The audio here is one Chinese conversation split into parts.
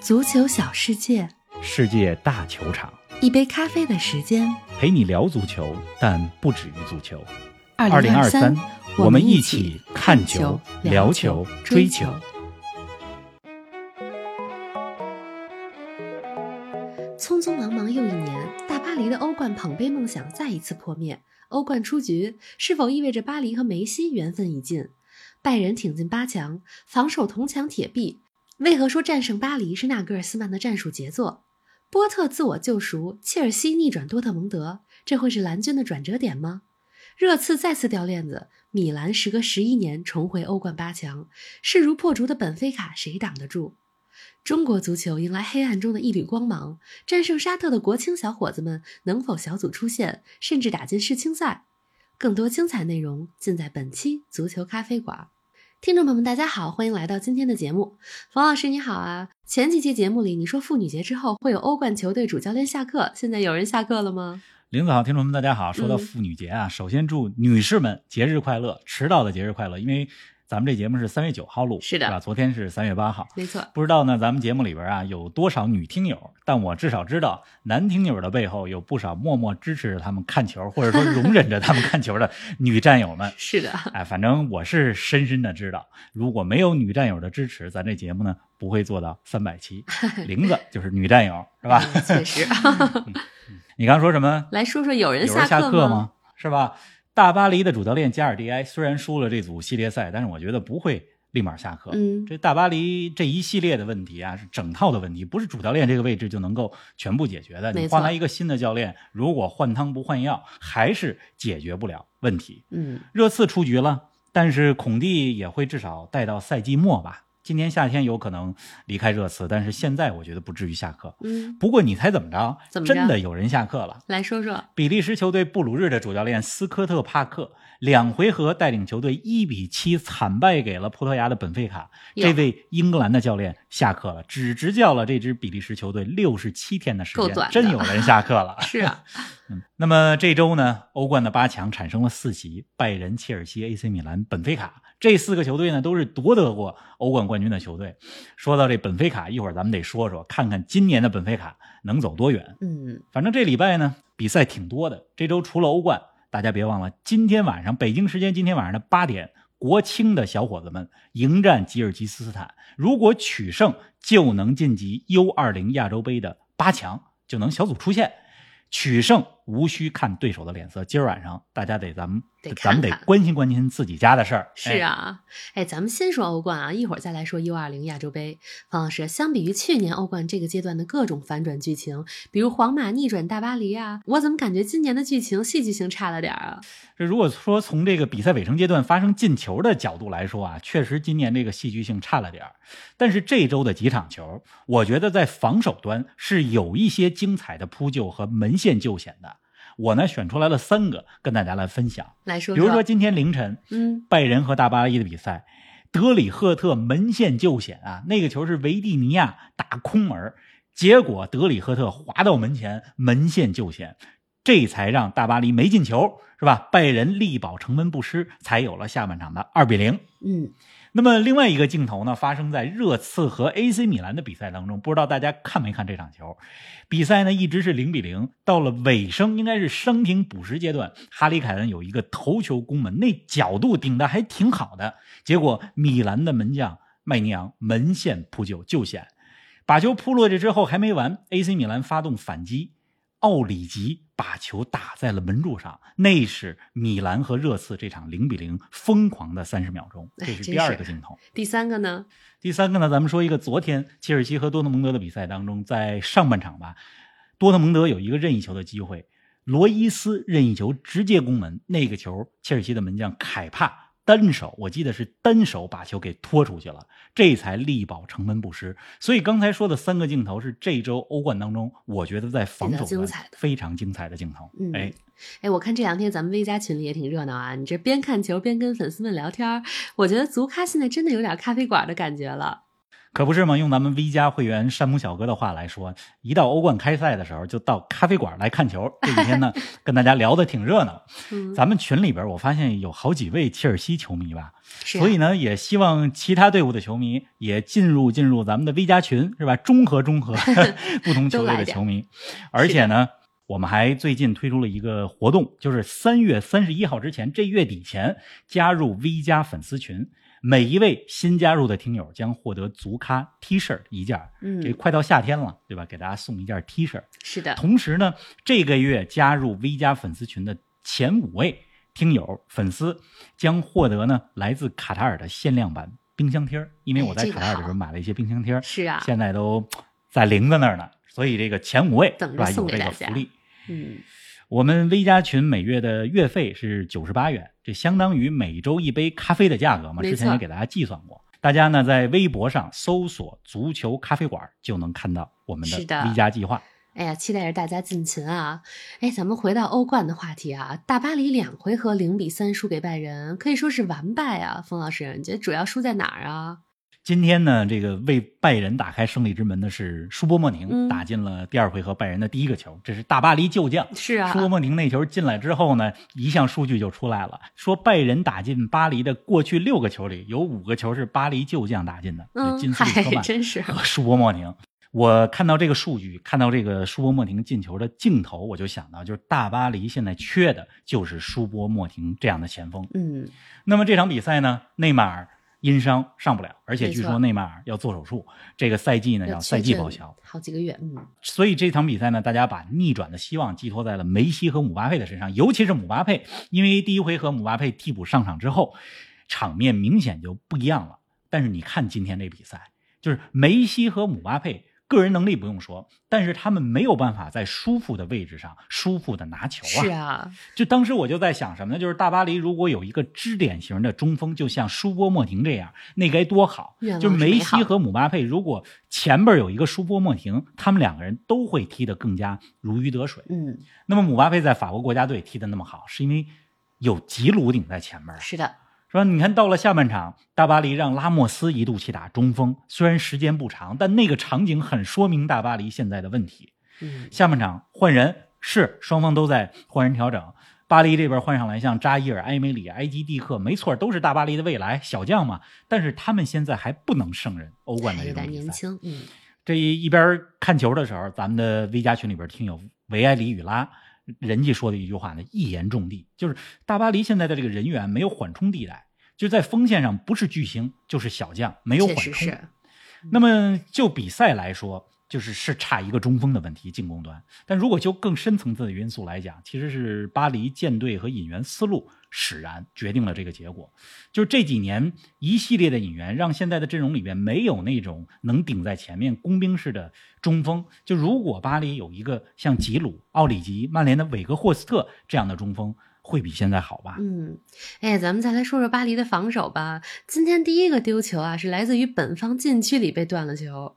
足球小世界，世界大球场，一杯咖啡的时间。陪你聊足球，但不止于足球。二零二三，我们一起起看球球、、聊聊球、追追球。匆匆忙忙又一年，大巴黎的欧冠捧杯梦想再一次破灭。欧冠出局，是否意味着巴黎和梅西缘分已尽？拜仁挺进八强，防守铜墙铁壁。为何说战胜巴黎是纳格尔斯曼的战术杰作？波特自我救赎，切尔西逆转多特蒙德，这会是蓝军的转折点吗？热刺再次掉链子，米兰时隔十一年重回欧冠八强，势如破竹的本菲卡谁挡得住？中国足球迎来黑暗中的一缕光芒，战胜沙特的国青小伙子们能否小组出线，甚至打进世青赛？更多精彩内容尽在本期足球咖啡馆。听众朋友们，大家好，欢迎来到今天的节目。冯老师你好啊！前几期节目里你说妇女节之后会有欧冠球队主教练下课，现在有人下课了吗？林子好，听众们大家好。说到嗯妇女节啊，首先祝女士们节日快乐，迟到的节日快乐，因为咱们这节目是三月九号录，是的吧？昨天是三月八号。没错，不知道呢，咱们节目里边啊有多少女听友，但我至少知道男听友的背后有不少默默支持着他们看球，或者说容忍着他们看球的女战友们。是的，哎，反正我是深深的知道，如果没有女战友的支持，咱这节目呢不会做到三百期。玲子就是女战友，是吧？嗯确实。你刚说什么？来说说有人有人下课课吗？是吧？大巴黎的主教练加尔蒂埃虽然输了这组系列赛，但是我觉得不会立马下课。嗯，这大巴黎这一系列的问题啊，是整套的问题，不是主教练这个位置就能够全部解决的。你换来一个新的教练，如果换汤不换药，还是解决不了问题。嗯，热刺出局了，但是孔蒂也会至少带到赛季末吧。今年夏天有可能离开热刺，但是现在我觉得不至于下课。嗯，不过你猜怎么着？怎么着真的有人下课了。来说说，比利时球队布鲁日的主教练斯科特·帕克两回合带领球队一比七惨败给了葡萄牙的本菲卡。这位英格兰的教练下课了，只执教了这支比利时球队六十七天的时间够短，的真有人下课了。是啊，嗯，那么这周呢，欧冠的八强产生了四席，拜仁、切尔西、AC 米兰、本菲卡这四个球队呢，都是夺得过欧冠冠军的球队。说到这本菲卡，一会儿咱们得说说，看看今年的本菲卡能走多远。嗯，反正这礼拜呢，比赛挺多的。这周除了欧冠，大家别忘了，今天晚上北京时间今天晚上的八点，国青的小伙子们迎战吉尔吉斯斯坦，如果取胜，就能晋级 U20 亚洲杯的八强，就能小组出线。取胜无需看对手的脸色，今儿晚上大家得咱们得咱们得关心关心自己家的事儿。是啊，哎，咱们先说欧冠啊，一会儿再来说 U 二零亚洲杯。方老师，相比于去年欧冠这个阶段的各种反转剧情，比如皇马逆转大巴黎啊，我怎么感觉今年的剧情戏剧性差了点儿啊？这如果说从这个比赛尾声阶段发生进球的角度来说啊，确实今年这个戏剧性差了点儿。但是这周的几场球，我觉得在防守端是有一些精彩的扑救和门线救险的。我呢选出来了三个跟大家来分享。来说比如说今天凌晨嗯，拜仁和大巴黎的比赛，德里赫特门线救险啊，那个球是维蒂尼亚打空门，结果德里赫特滑到门前，门线救险，这才让大巴黎没进球，是吧？拜仁力保城门不失，才有了下半场的二比零。嗯，那么另外一个镜头呢，发生在热刺和 AC 米兰的比赛当中，不知道大家看没看这场球？比赛呢一直是零比零，到了尾声应该是伤停补时阶段，哈里凯恩有一个头球攻门，那角度顶的还挺好的，结果米兰的门将麦尼昂门线扑救救险，把球扑落去之后还没完，AC 米兰发动反击，奥里吉把球打在了门柱上，那是米兰和热刺这场零比零疯狂的三十秒钟，哎这是第二个镜头。第三个呢？第三个呢，咱们说一个昨天切尔西和多特蒙德的比赛当中，在上半场吧，多特蒙德有一个任意球的机会，罗伊斯任意球直接攻门，那个球切尔西的门将凯帕单手，我记得是单手把球给拖出去了，这才力保城门不失。所以刚才说的三个镜头是这周欧冠当中，我觉得在防守端精彩非常精彩的镜头。嗯哎，哎，我看这两天咱们 V 加群里也挺热闹啊，你这边看球边跟粉丝们聊天，我觉得足咖现在真的有点咖啡馆的感觉了。可不是吗？用咱们 V 加会员山姆小哥的话来说，一到欧冠开赛的时候，就到咖啡馆来看球。这几天呢，跟大家聊得挺热闹。嗯，咱们群里边，我发现有好几位切尔西球迷吧，啊所以呢，也希望其他队伍的球迷也进入进入咱们的 V 加群，是吧？中和中和 不同球队的球迷，而且呢。我们还最近推出了一个活动，就是三月三十一号之前，这月底前加入 V 加粉丝群，每一位新加入的听友将获得足咖 T 恤一件儿。嗯这快到夏天了，对吧？给大家送一件 T 恤。是的，同时呢，这个月加入 V 加粉丝群的前五位听友粉丝将获得呢来自卡塔尔的限量版冰箱贴因为我在卡塔尔的时候买了一些冰箱贴儿是啊，现在都在玲子那儿呢，所以这个前五位是吧有这送给大家个福利。嗯，我们微加群每月的月费是九十八元，这相当于每周一杯咖啡的价格嘛。之前也给大家计算过，大家呢在微博上搜索“足球咖啡馆”就能看到我们是的微加计划。哎呀，期待着大家进群啊！哎，咱们回到欧冠的话题啊，大巴黎两回合零比三输给拜仁，可以说是完败啊。冯老师，你觉得主要输在哪儿啊？今天呢，这个为拜仁打开胜利之门的是舒波莫宁，嗯打进了第二回合拜仁的第一个球，这是大巴黎旧将。是啊舒波莫宁那球进来之后呢，一项数据就出来了，说拜仁打进巴黎的过去六个球里，有五个球是巴黎旧将打进的，就嗯，金斯利科嗨，曼真是，和舒波莫宁。我看到这个数据，看到这个舒波莫廷进球的镜头，我就想到，就是大巴黎现在缺的就是舒波莫廷这样的前锋。嗯，那么这场比赛呢，内马尔因伤上不了，而且据说内马尔要做手术，这个赛季呢要赛季报销。好几个月，嗯，所以这场比赛呢，大家把逆转的希望寄托在了梅西和姆巴佩的身上，尤其是姆巴佩，因为第一回合姆巴佩替补上场之后，场面明显就不一样了。但是你看今天这比赛，就是梅西和姆巴佩个人能力不用说，但是他们没有办法在舒服的位置上舒服的拿球啊。是啊，就当时我就在想什么呢？就是大巴黎如果有一个支点型的中锋，就像舒波莫廷这样，那该多好！就是梅西和姆巴佩，如果前边有一个舒波莫廷，他们两个人都会踢得更加如鱼得水。嗯，那么姆巴佩在法国国家队踢得那么好，是因为有吉鲁顶在前面啊，是的，是吧？你看到了下半场，大巴黎让拉莫斯一度去打中锋，虽然时间不长，但那个场景很说明大巴黎现在的问题。嗯，下半场换人是双方都在换人调整。巴黎这边换上来像扎伊尔、埃梅里、埃基蒂克，没错，都是大巴黎的未来小将嘛。但是他们现在还不能胜任欧冠的这种比赛。年轻，嗯，这一一边看球的时候，咱们的 V 加群里边听友维埃里与拉，人家说的一句话呢，一言中的，就是大巴黎现在的这个人员没有缓冲地带，就在锋线上不是巨星就是小将，没有缓冲。那么就比赛来说，就是是差一个中锋的问题，进攻端。但如果就更深层次的因素来讲，其实是巴黎舰队和引援思路使然决定了这个结果。就是这几年一系列的引援，让现在的阵容里边没有那种能顶在前面工兵式的中锋。就如果巴黎有一个像吉鲁、奥里吉、曼联的韦格霍斯特这样的中锋，会比现在好吧？嗯，哎，咱们再来说说巴黎的防守吧。今天第一个丢球啊，是来自于本方禁区里被断了球。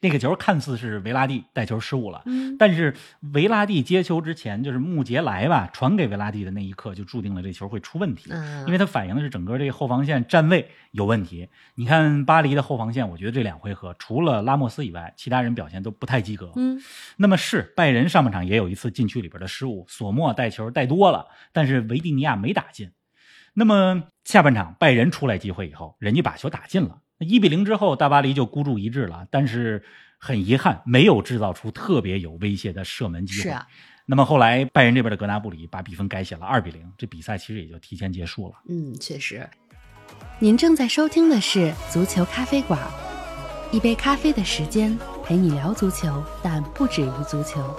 那个球看似是维拉蒂带球失误了，嗯，但是维拉蒂接球之前，就是穆杰莱吧传给维拉蒂的那一刻，就注定了这球会出问题，嗯，因为它反映的是整个这个后防线站位有问题。你看巴黎的后防线，我觉得这两回合除了拉莫斯以外，其他人表现都不太及格。嗯，那么是拜仁上半场也有一次禁区里边的失误，索莫带球带多了，但是维蒂尼亚没打进。那么下半场拜仁出来机会以后，人家把球打进了。一比零之后，大巴黎就孤注一掷了，但是很遗憾，没有制造出特别有威胁的射门机会。是啊，那么后来拜仁这边的格纳布里把比分改写了二比零，这比赛其实也就提前结束了。嗯，确实。您正在收听的是足球咖啡馆，一杯咖啡的时间陪你聊足球，但不止于足球。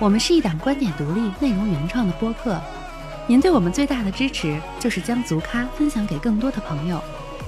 我们是一档观点独立、内容原创的播客。您对我们最大的支持就是将足咖分享给更多的朋友，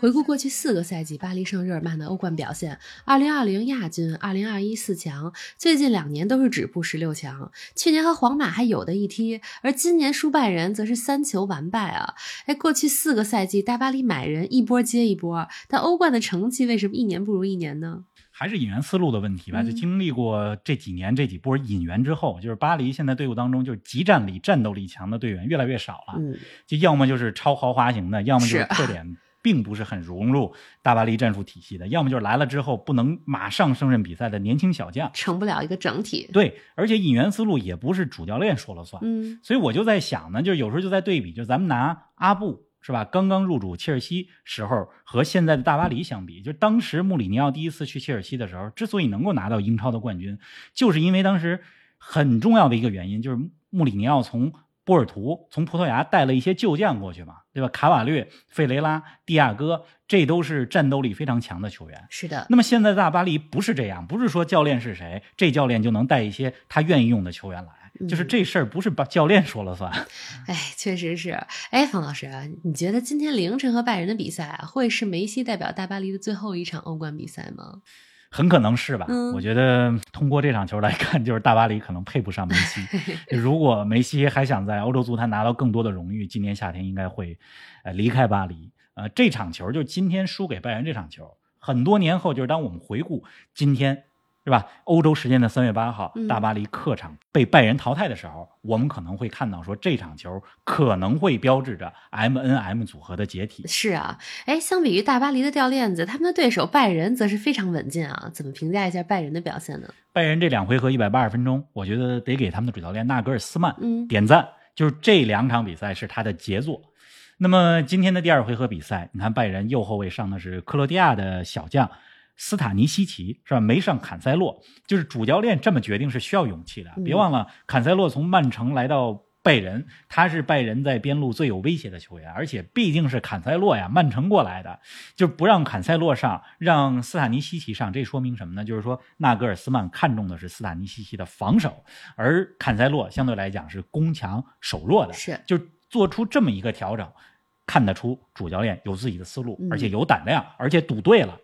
回顾过去四个赛季，巴黎圣日耳曼的欧冠表现：二零二零亚军，二零二一四强，最近两年都是止步十六强。去年和皇马还有的一踢，而今年输拜仁则是三球完败啊！哎，过去四个赛季，大巴黎买人一波接一波，但欧冠的成绩为什么一年不如一年呢？还是引援思路的问题吧。嗯就经历过这几年这几波引援之后，就是巴黎现在队伍当中就是集战力、战斗力强的队员越来越少了。嗯，就要么就是超豪华型的，要么就是是特点并不是很融入大巴黎战术体系的，要么就是来了之后不能马上胜任比赛的年轻小将。成不了一个整体。对，而且引援思路也不是主教练说了算。嗯所以我就在想呢，就是有时候就在对比，就咱们拿阿布是吧，刚刚入主切尔西时候和现在的大巴黎相比，就当时穆里尼奥第一次去切尔西的时候，之所以能够拿到英超的冠军，就是因为当时很重要的一个原因，就是穆里尼奥从波尔图从葡萄牙带了一些旧将过去嘛，对吧？卡瓦略、费雷拉、蒂亚戈，这都是战斗力非常强的球员。是的，那么现在大巴黎不是这样，不是说教练是谁，这教练就能带一些他愿意用的球员来，就是这事儿不是把教练说了算。哎，确实是。哎，方老师啊，你觉得今天凌晨和拜仁的比赛啊，会是梅西代表大巴黎的最后一场欧冠比赛吗？很可能是吧？嗯我觉得通过这场球来看，就是大巴黎可能配不上梅西。如果梅西还想在欧洲足坛拿到更多的荣誉，今年夏天应该会呃离开巴黎。呃，这场球就是今天输给拜仁这场球，很多年后，就是当我们回顾今天。是吧？欧洲时间的三月八号嗯，大巴黎客场被拜仁淘汰的时候，我们可能会看到说这场球可能会标志着 M N M 组合的解体。是啊，哎，相比于大巴黎的掉链子，他们的对手拜仁则是非常稳健啊。怎么评价一下拜仁的表现呢？拜仁这两回合一百八十分钟，我觉得得给他们的主教练纳格尔斯曼嗯点赞，就是这两场比赛是他的杰作。那么今天的第二回合比赛，你看拜仁右后卫上的是克罗地亚的小将斯塔尼西奇，是吧？没上坎塞洛，就是主教练这么决定是需要勇气的。嗯别忘了，坎塞洛从曼城来到拜仁，他是拜仁在边路最有威胁的球员，而且毕竟是坎塞洛呀，曼城过来的，就不让坎塞洛上，让斯塔尼西奇上，这说明什么呢？就是说纳格尔斯曼看重的是斯塔尼西奇的防守，而坎塞洛相对来讲是攻强守弱的，是就做出这么一个调整，看得出主教练有自己的思路嗯，而且有胆量，而且赌对了。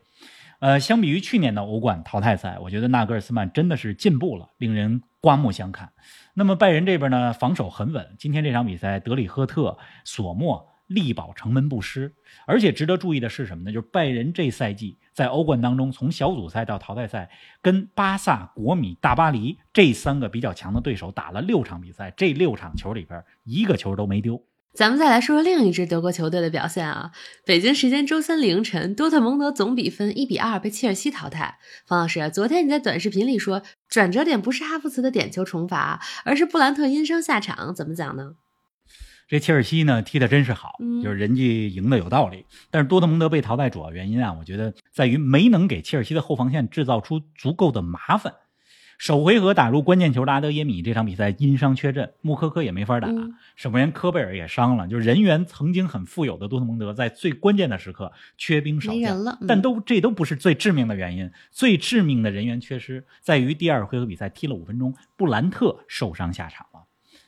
呃，相比于去年的欧冠淘汰赛，我觉得纳格尔斯曼真的是进步了，令人刮目相看。那么拜仁这边呢，防守很稳。今天这场比赛，德里赫特、索莫力保城门不失。而且值得注意的是什么呢？就是拜仁这赛季在欧冠当中，从小组赛到淘汰赛，跟巴萨、国米、大巴黎这三个比较强的对手打了六场比赛，这六场球里边一个球都没丢。咱们再来说说另一支德国球队的表现啊。北京时间周三凌晨，多特蒙德总比分一比二被切尔西淘汰。方老师，昨天你在短视频里说，转折点不是哈弗茨的点球重罚，而是布兰特因伤下场，怎么讲呢？这切尔西呢踢的真是好，嗯就是人家赢的有道理。但是多特蒙德被淘汰主要原因啊，我觉得在于没能给切尔西的后防线制造出足够的麻烦。首回合打入关键球的阿德耶米这场比赛因伤缺阵，穆科科也没法打，嗯守门员科贝尔也伤了，就是人员曾经很富有的多特蒙德在最关键的时刻缺兵少将。但都这都不是最致命的原因，最致命的人员缺失在于第二回合比赛踢了五分钟，布兰特受伤下场了。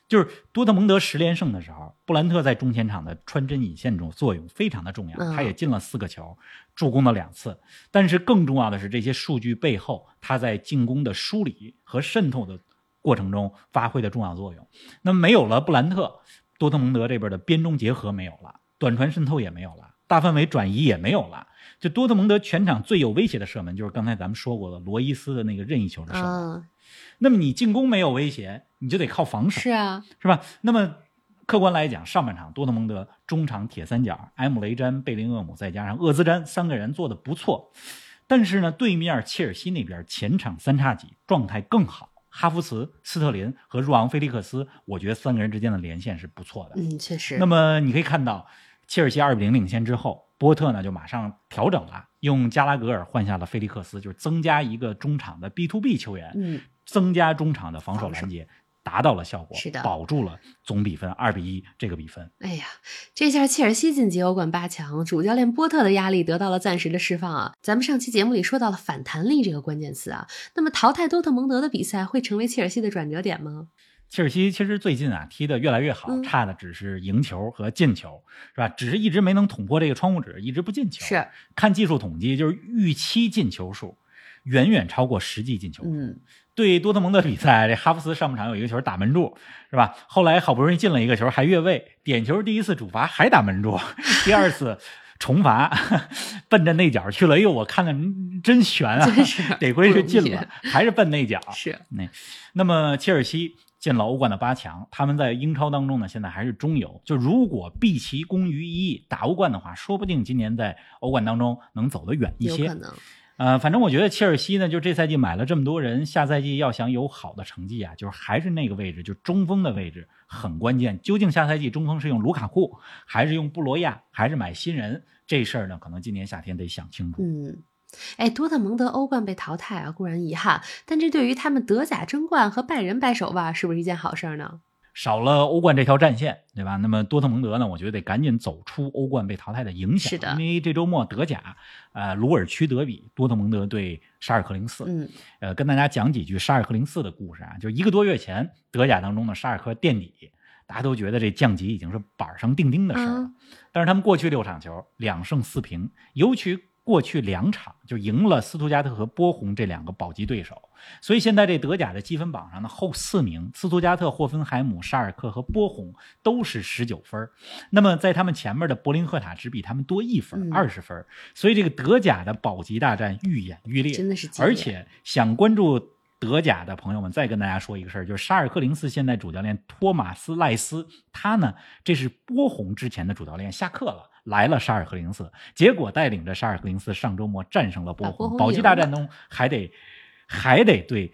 就是多特蒙德十连胜的时候，布兰特在中前场的穿针引线中作用非常的重要，嗯他也进了四个球，助攻了两次。但是更重要的是，这些数据背后他在进攻的梳理和渗透的过程中发挥的重要作用。那么没有了布兰特，多特蒙德这边的边中结合没有了，短传渗透也没有了，大范围转移也没有了。就多特蒙德全场最有威胁的射门，就是刚才咱们说过的罗伊斯的那个任意球的射门。啊，那么你进攻没有威胁，你就得靠防守，是啊，是吧？那么客观来讲，上半场多特蒙德中场铁三角埃姆雷詹、贝林厄姆再加上厄兹詹三个人做的不错，但是呢，对面切尔西那边前场三叉戟状态更好，哈弗茨、斯特林和若昂·菲利克斯，我觉得三个人之间的连线是不错的。嗯，确实。那么你可以看到，切尔西二比零领先之后，波特呢就马上调整了，用加拉格尔换下了菲利克斯，就是增加一个中场的 B to B 球员，嗯，增加中场的防守拦截，达到了效果，是的保住了总比分二比一这个比分。哎呀，这下切尔西晋级欧冠八强，主教练波特的压力得到了暂时的释放啊。咱们上期节目里说到了反弹力这个关键词啊，那么淘汰多特蒙德的比赛会成为切尔西的转折点吗？切尔西其实最近啊踢得越来越好，嗯差的只是赢球和进球，是吧？只是一直没能捅破这个窗户纸，一直不进球。是，看技术统计，就是预期进球数远远超过实际进球数。嗯，对多特蒙德比赛，这哈弗斯上半场有一个球打门柱，是吧？后来好不容易进了一个球，还越位，点球第一次主罚还打门柱，第二次重罚奔着内角去了。哎呦，我看的真悬啊！真是得亏是进了，还是奔内角。是，那那么切尔西进了欧冠的八强，他们在英超当中呢，现在还是中游。就如果毕其功于一役打欧冠的话，说不定今年在欧冠当中能走得远一些。有可能。呃，反正我觉得切尔西呢，就这赛季买了这么多人，下赛季要想有好的成绩啊，就是还是那个位置，就中锋的位置很关键。究竟下赛季中锋是用卢卡库，还是用布罗亚，还是买新人？这事儿呢，可能今年夏天得想清楚。嗯，哎，多特蒙德欧冠被淘汰啊，固然遗憾，但这对于他们德甲争冠和拜仁掰手腕，是不是一件好事儿呢？少了欧冠这条战线，对吧？那么多特蒙德呢，我觉得得赶紧走出欧冠被淘汰的影响。是的因为这周末德甲，呃，鲁尔区德比，多特蒙德对沙尔克零四。嗯，呃，跟大家讲几句沙尔克零四的故事啊，就一个多月前，德甲当中的沙尔克垫底，大家都觉得这降级已经是板上钉钉的事儿了。嗯但是他们过去六场球两胜四平，尤其过去两场就赢了斯图加特和波鸿这两个保级对手，所以现在这德甲的积分榜上的后四名，斯图加特、霍芬海姆、沙尔克和波鸿都是十九分儿，那么在他们前面的柏林赫塔只比他们多一分嗯，二十分，所以这个德甲的保级大战愈演愈烈，真的是而且想关注德甲的朋友们，再跟大家说一个事儿，就是沙尔克零四现在主教练托马斯赖斯，他呢这是波鸿之前的主教练，下课了。来了沙尔克零四，结果带领着沙尔克零四上周末战胜了波鸿，保级大战中还得还得对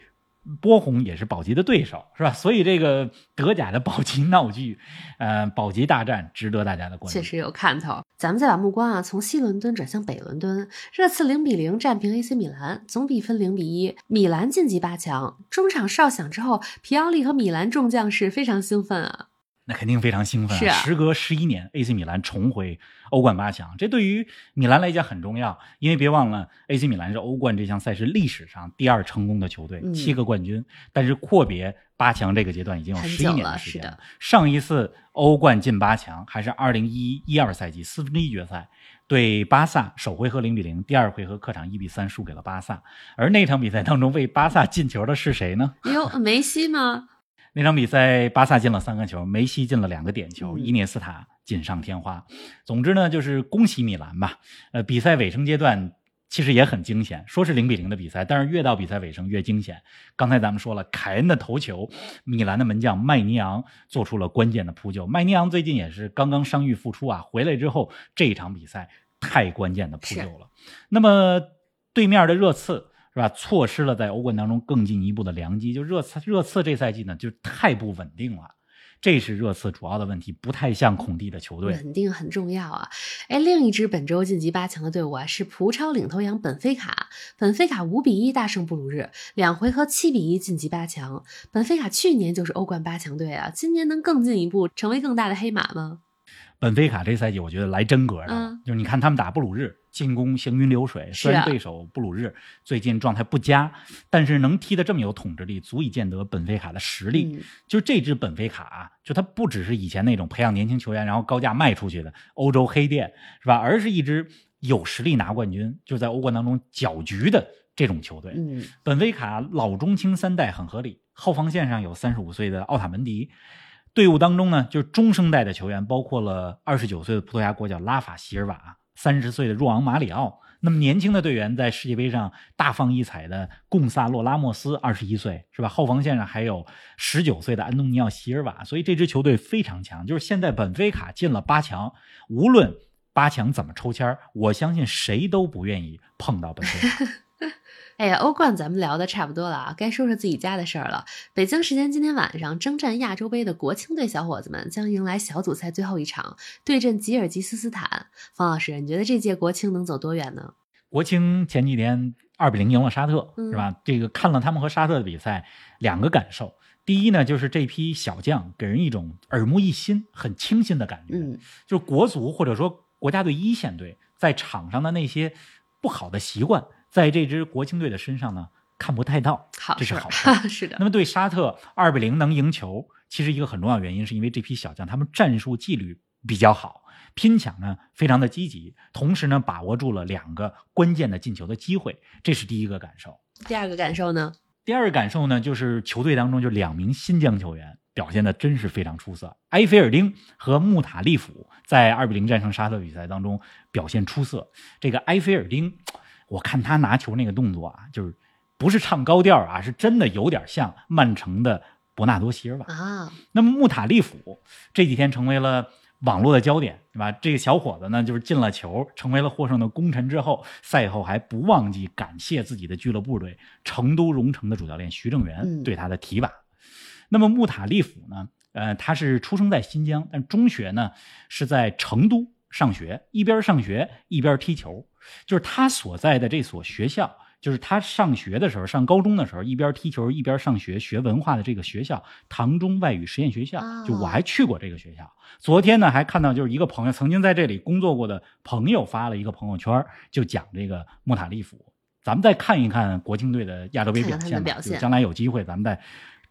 波鸿也是保级的对手，是吧？所以这个德甲的保级闹剧，呃，保级大战值得大家的关注。确实有看头。咱们再把目光啊从西伦敦转向北伦敦，热刺零比零战平 AC 米兰，总比分零比一，米兰晋级八强。中场哨响之后，皮奥利和米兰众将士非常兴奋啊。那肯定非常兴奋、是啊时隔十一年，AC 米兰重回欧冠八强，这对于米兰来讲很重要，因为别忘了，AC 米兰是欧冠这项赛事历史上第二成功的球队，嗯七个冠军，但是阔别八强这个阶段已经有十一年的时间了。上一次欧冠进八强还是二零一一二赛季四分之一决赛。对巴萨首回合零比零，第二回合客场一比三输给了巴萨。而那场比赛当中为巴萨进球的是谁呢？哟，梅西吗？那场比赛，巴萨进了三个球，梅西进了两个点球，嗯伊涅斯塔锦上添花。总之呢，就是恭喜米兰吧。呃，比赛尾声阶段其实也很惊险，说是零比零的比赛，但是越到比赛尾声越惊险。刚才咱们说了，凯恩的头球，米兰的门将麦尼昂做出了关键的扑救。麦尼昂最近也是刚刚伤愈复出啊，回来之后这一场比赛太关键的扑救了。那么对面的热刺。是吧？错失了在欧冠当中更进一步的良机。就热刺，热刺这赛季呢，就太不稳定了，这是热刺主要的问题，不太像孔蒂的球队。稳定很重要啊！哎，另一支本周晋级八强的队伍啊是葡超领头羊本菲卡。本菲卡五比一大胜布鲁日，两回合七比一晋级八强。本菲卡去年就是欧冠八强队啊，今年能更进一步，成为更大的黑马吗？本菲卡这赛季我觉得来真格的，嗯就是你看他们打布鲁日，进攻行云流水。虽然对手布鲁日最近状态不佳，但是能踢得这么有统治力，足以见得本菲卡的实力。嗯就这支本菲卡啊，就它不只是以前那种培养年轻球员然后高价卖出去的欧洲黑店，是吧？而是一支有实力拿冠军，就在欧冠当中搅局的这种球队。嗯，本菲卡老中青三代很合理，后防线上有三十五岁的奥塔门迪，队伍当中呢就是中生代的球员，包括了二十九岁的葡萄牙国脚拉法席尔瓦，三十岁的若昂马里奥。那么年轻的队员在世界杯上大放异彩的贡萨洛拉莫斯，二十一岁是吧？后防线上还有十九岁的安东尼奥席尔瓦，所以这支球队非常强。就是现在本菲卡进了八强，无论八强怎么抽签我相信谁都不愿意碰到本菲卡。哎呀，欧冠咱们聊的差不多了啊，该说说自己家的事儿了。北京时间今天晚上，征战亚洲杯的国青队小伙子们将迎来小组赛最后一场，对阵吉尔吉斯斯坦。方老师，你觉得这届国青能走多远呢？国青前几天二比零赢了沙特，嗯是吧？这个看了他们和沙特的比赛，两个感受。第一呢，就是这批小将给人一种耳目一新、很清新的感觉。嗯，就是国足或者说国家队一线队在场上的那些不好的习惯，在这支国青队的身上呢看不太到，好这是好事。是的那，么对沙特二比零能赢球，其实一个很重要原因是因为这批小将他们战术纪律比较好，拼抢呢非常的积极，同时呢把握住了两个关键的进球的机会，这是第一个感受。第二个感受呢？第二个感受呢，就是球队当中就两名新疆球员表现的真是非常出色，埃菲尔丁和穆塔利甫在二比零战胜沙特比赛当中表现出色。这个埃菲尔丁，我看他拿球那个动作啊，就是不是唱高调啊，是真的有点像曼城的伯纳多席尔瓦。啊，那么穆塔利甫这几天成为了网络的焦点，对吧？这个小伙子呢，就是进了球，成为了获胜的功臣之后，赛后还不忘记感谢自己的俱乐部队成都荣城的主教练徐正嗯源对他的提拔。那么穆塔利甫呢，呃，他是出生在新疆，但中学呢是在成都上学，一边上学一边踢球，就是他所在的这所学校。就是他上学的时候，上高中的时候，一边踢球一边上学，学文化的这个学校——唐中外语实验学校哦。就我还去过这个学校。昨天呢，还看到就是一个朋友曾经在这里工作过的朋友发了一个朋友圈，就讲这个莫塔利夫。咱们再看一看国青队的亚洲杯表现吧，的表现就将来有机会咱们再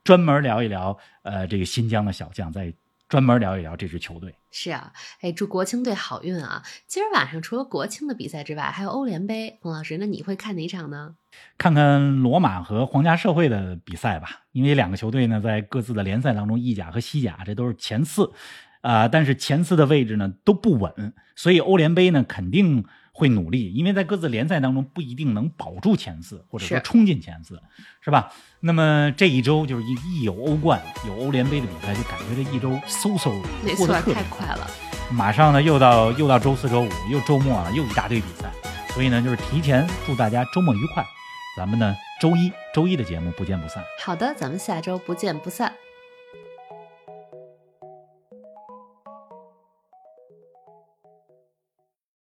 专门聊一聊，呃，这个新疆的小将，再专门聊一聊这支球队。是啊，哎，祝国青队好运啊！今儿晚上除了国青的比赛之外，还有欧联杯。冯老师，那你会看哪场呢？看看罗马和皇家社会的比赛吧，因为两个球队呢在各自的联赛当中，意甲和西甲这都是前四，啊、但是前四的位置呢都不稳，所以欧联杯呢肯定会努力，因为在各自联赛当中不一定能保住前四，或者说冲进前四，是吧？那么这一周就是一一有欧冠、有欧联杯的比赛，就感觉这一周嗖嗖过得特别太快了。马上呢又到又到周四周五，又周末了，又一大堆比赛，所以呢就是提前祝大家周末愉快。咱们呢周一周一的节目不见不散。好的，咱们下周不见不散。